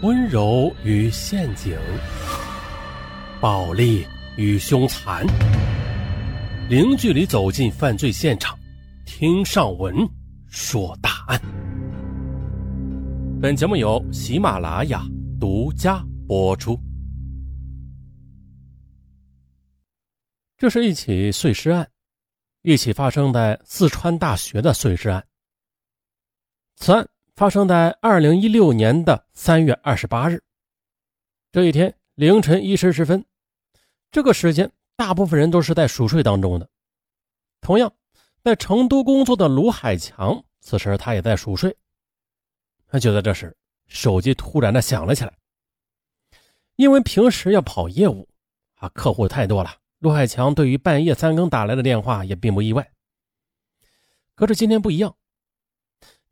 温柔与陷阱，暴力与凶残，零距离走进犯罪现场，听上文说大案。本节目由喜马拉雅独家播出。这是一起碎尸案，一起发生在四川大学的碎尸案。此案。发生在二零一六年的三月二十八日，这一天凌晨一时十分，这个时间大部分人都是在熟睡当中的。同样，在成都工作的卢海强，此时他也在熟睡。就在这时，手机突然的响了起来。因为平时要跑业务，啊，客户太多了，卢海强对于半夜三更打来的电话也并不意外。可是今天不一样。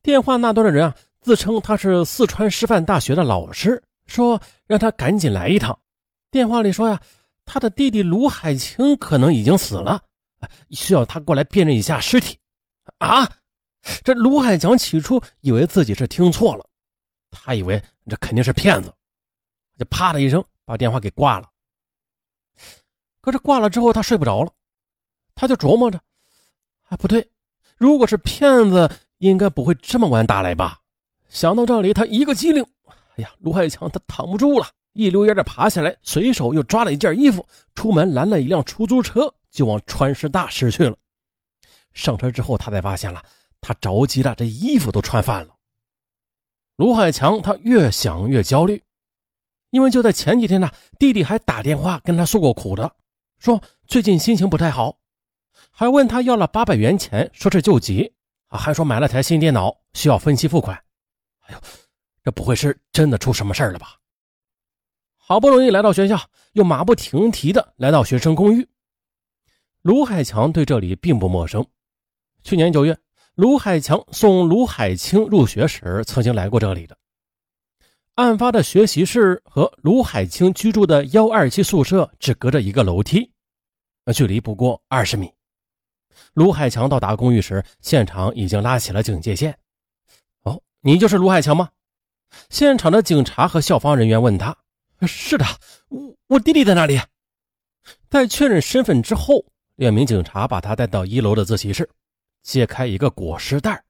电话那端的人啊，自称他是四川师范大学的老师，说让他赶紧来一趟。电话里说呀，他的弟弟卢海清可能已经死了，需要他过来辨认一下尸体。啊！这卢海强起初以为自己是听错了，他以为这肯定是骗子，就啪的一声把电话给挂了。可是挂了之后，他睡不着了，他就琢磨着，啊，不对，如果是骗子。应该不会这么晚打来吧？想到这里，他一个机灵，哎呀，卢海强他躺不住了，一溜烟的爬下来，随手又抓了一件衣服，出门拦了一辆出租车，就往川师大驶去了。上车之后，他才发现了，他着急了，这衣服都穿反了。卢海强他越想越焦虑，因为就在前几天呢，弟弟还打电话跟他诉过苦的，说最近心情不太好，还问他要了八百元钱，说是救急。啊，还说买了台新电脑，需要分期付款。哎呦，这不会是真的出什么事了吧？好不容易来到学校，又马不停蹄的来到学生公寓。卢海强对这里并不陌生。去年九月，卢海强送卢海清入学时，曾经来过这里的。案发的学习室和卢海清居住的幺二七宿舍只隔着一个楼梯，距离不过二十米。卢海强到达公寓时，现场已经拉起了警戒线。哦，你就是卢海强吗？现场的警察和校方人员问他：“是的，我我弟弟在哪里？”在确认身份之后，两名警察把他带到一楼的自习室，揭开一个裹尸袋，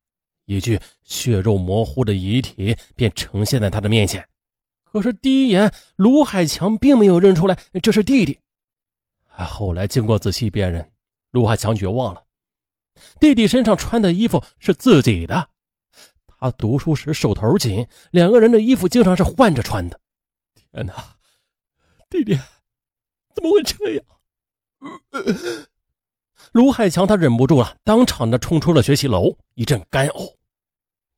一具血肉模糊的遗体便呈现在他的面前。可是第一眼，卢海强并没有认出来这是弟弟。后来经过仔细辨认。卢海强绝望了，弟弟身上穿的衣服是自己的，他读书时手头紧，两个人的衣服经常是换着穿的。天哪，弟弟怎么会这样？卢海强他忍不住了，当场的冲出了学习楼，一阵干呕。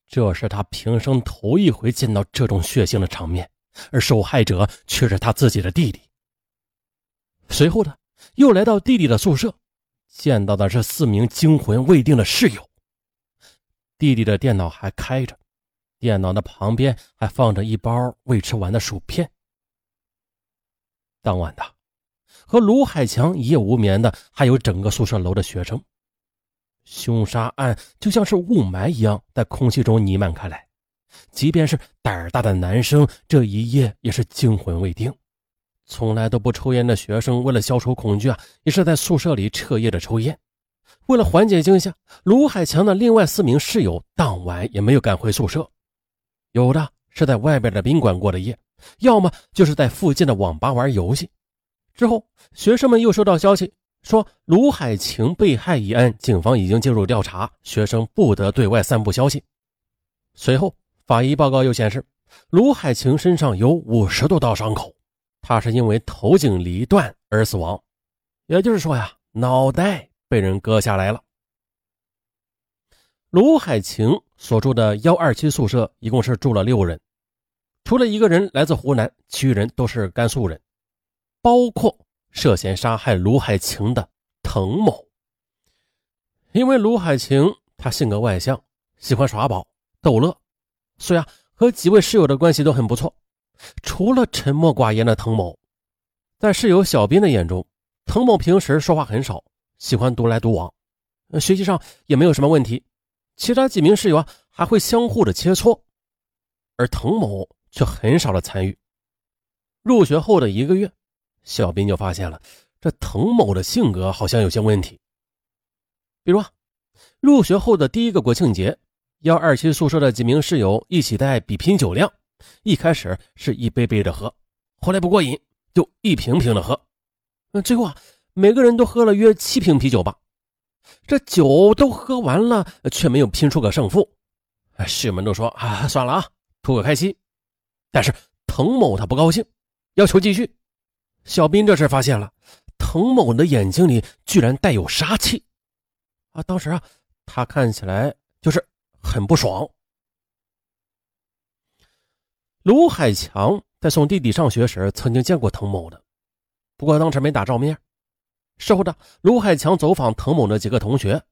这是他平生头一回见到这种血腥的场面，而受害者却是他自己的弟弟。随后呢，又来到弟弟的宿舍。见到的是四名惊魂未定的室友。弟弟的电脑还开着，电脑的旁边还放着一包未吃完的薯片。当晚的，和卢海强一夜无眠的还有整个宿舍楼的学生。凶杀案就像是雾霾一样在空气中弥漫开来，即便是胆儿大的男生，这一夜也是惊魂未定。从来都不抽烟的学生，为了消除恐惧啊，也是在宿舍里彻夜的抽烟。为了缓解惊吓，卢海强的另外四名室友当晚也没有赶回宿舍，有的是在外边的宾馆过的夜，要么就是在附近的网吧玩游戏。之后，学生们又收到消息说，卢海晴被害一案，警方已经介入调查，学生不得对外散布消息。随后，法医报告又显示，卢海晴身上有五十多道伤口。他是因为头颈离断而死亡，也就是说呀，脑袋被人割下来了。卢海晴所住的幺二七宿舍一共是住了六人，除了一个人来自湖南，其余人都是甘肃人，包括涉嫌杀害卢海晴的滕某。因为卢海晴他性格外向，喜欢耍宝逗乐，所以啊，和几位室友的关系都很不错。除了沉默寡言的滕某，在室友小斌的眼中，滕某平时说话很少，喜欢独来独往，学习上也没有什么问题。其他几名室友啊，还会相互的切磋，而滕某却很少的参与。入学后的一个月，小斌就发现了这滕某的性格好像有些问题。比如啊，入学后的第一个国庆节，幺二七宿舍的几名室友一起在比拼酒量，一开始是一杯杯的喝，后来不过瘾就一瓶瓶的喝，那最后啊，每个人都喝了约七瓶啤酒吧。这酒都喝完了，却没有拼出个胜负，室友们都说啊，算了啊，图个开心。但是滕某他不高兴。要求继续，小斌这时发现了滕某的眼睛里居然带有杀气，啊，当时啊，他看起来就是很不爽。卢海强在送弟弟上学时曾经见过滕某的，不过当时没打照面。事后的卢海强走访滕某的几个同学，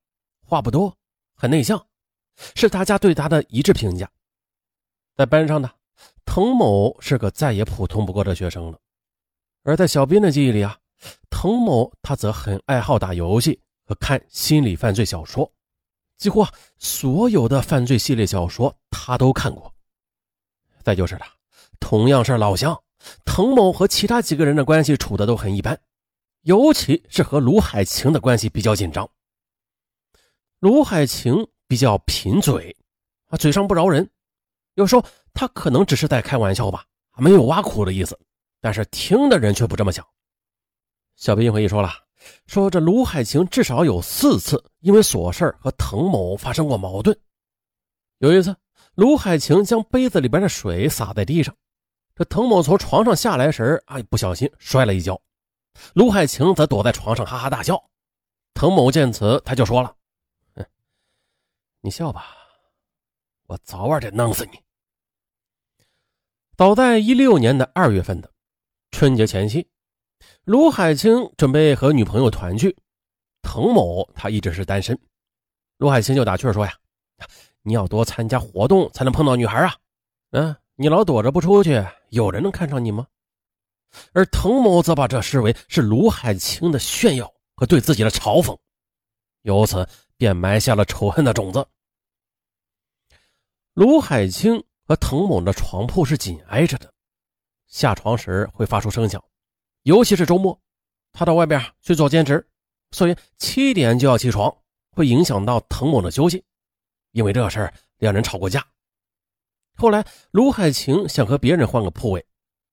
话不多，很内向，是大家对他的一致评价。在班上呢。滕某是个再也普通不过的学生了，而在小斌的记忆里啊，滕某他则很爱好打游戏和看心理犯罪小说，几乎啊所有的犯罪系列小说他都看过。再就是了，同样是老乡，滕某和其他几个人的关系处的都很一般，尤其是和卢海晴的关系比较紧张。卢海晴比较贫嘴，啊，嘴上不饶人。有时候他可能只是在开玩笑吧，没有挖苦的意思，但是听的人却不这么想。小兵回忆说了，说这卢海晴至少有四次因为琐事和滕某发生过矛盾。有一次，卢海晴将杯子里边的水洒在地上，这滕某从床上下来时啊，不小心摔了一跤，卢海晴则躲在床上哈哈大笑。滕某见此，他就说了：“哼，你笑吧，我早晚得弄死你。”早在一六年的二月份的春节前夕，卢海清准备和女朋友团聚，滕某他一直是单身，卢海清就打趣说呀：“你要多参加活动才能碰到女孩啊，嗯，你老躲着不出去，有人能看上你吗？”而滕某则把这视为是卢海清的炫耀和对自己的嘲讽，由此便埋下了仇恨的种子。卢海清。和滕某的床铺是紧挨着的，下床时会发出声响，尤其是周末，他到外边去做兼职，所以七点就要起床，会影响到滕某的休息。因为这事两人吵过架。后来卢海晴想和别人换个铺位，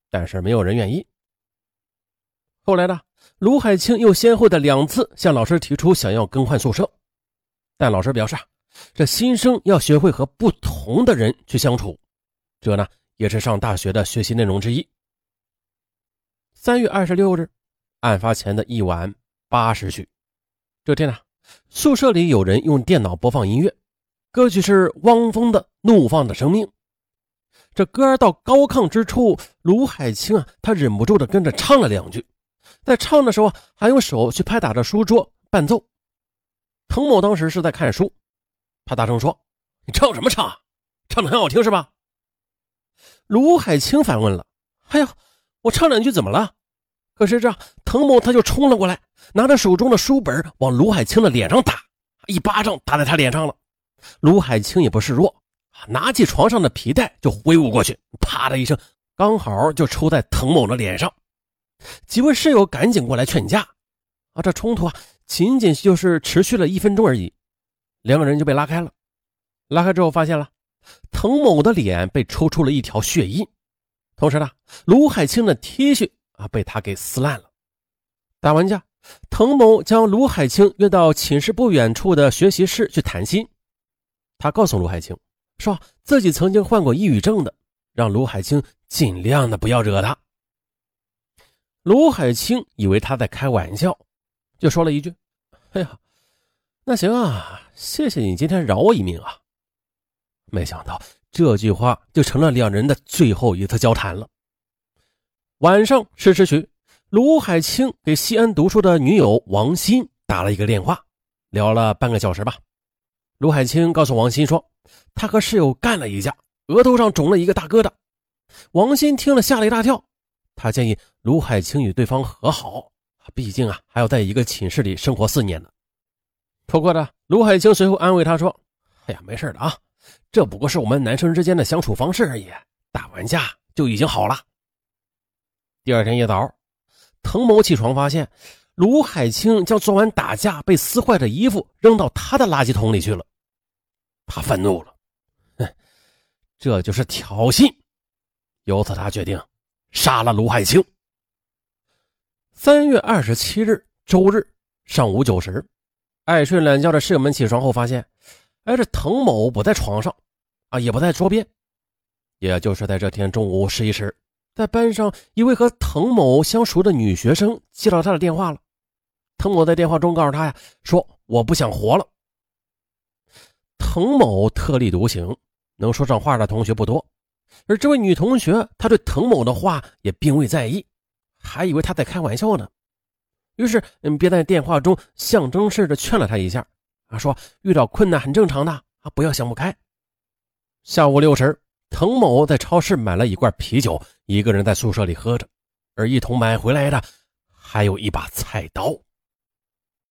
但是没有人愿意。后来呢，卢海清又先后的两次向老师提出想要更换宿舍，但老师表示，这新生要学会和不同的人去相处。这呢，也是上大学的学习内容之一。三月二十六日，案发前的一晚八时许，这天呢，宿舍里有人用电脑播放音乐，歌曲是汪峰的《怒放的生命》。这歌到高亢之处，卢海清啊，他忍不住的跟着唱了两句，在唱的时候还用手去拍打着书桌伴奏。滕某当时是在看书，他大声说：“你唱什么唱？唱的很好听是吧？”卢海清反问了：“哎呀，我唱两句怎么了？”可是这滕某他就冲了过来，拿着手中的书本往卢海清的脸上打，一巴掌打在他脸上了。卢海清也不示弱，拿起床上的皮带就挥舞过去，啪的一声，刚好就抽在滕某的脸上。几位室友赶紧过来劝架，啊，这冲突啊，仅仅就是持续了一分钟而已，两个人就被拉开了。拉开之后发现了。滕某的脸被抽出了一条血印，同时呢，卢海清的 T 恤啊被他给撕烂了。打完架，滕某将卢海清约到寝室不远处的学习室去谈心。他告诉卢海清，说自己曾经患过抑郁症的，让卢海清尽量的不要惹他。卢海清以为他在开玩笑，就说了一句：“哎呀，那行啊，谢谢你今天饶我一命啊。”没想到这句话就成了两人的最后一次交谈了。晚上十时许，卢海清给西安读书的女友王鑫打了一个电话，聊了半个小时吧。卢海清告诉王鑫说，他和室友干了一架，额头上肿了一个大疙瘩。王鑫听了吓了一大跳，他建议卢海清与对方和好，毕竟啊还要在一个寝室里生活四年呢。不过呢，卢海清随后安慰他说：“哎呀，没事的啊。”这不过是我们男生之间的相处方式而已，打完架就已经好了。第二天一早，滕某起床发现卢海清将昨晚打架被撕坏的衣服扔到他的垃圾桶里去了。他愤怒了，哼，这就是挑衅。由此，他决定杀了卢海清。三月二十七日周日上午九时，爱睡懒觉的室友们起床后发现，哎，这滕某不在床上，啊，也不在桌边。也就是在这天中午十一时，在班上一位和滕某相熟的女学生接到他的电话了。滕某在电话中告诉他呀，说我不想活了。滕某特立独行，能说上话的同学不多。而这位女同学，她对滕某的话也并未在意，还以为他在开玩笑呢。于是，嗯，便在电话中象征式的劝了他一下，啊，说遇到困难很正常的，啊，不要想不开。下午六时，滕某在超市买了一罐啤酒，一个人在宿舍里喝着，而一同买回来的还有一把菜刀。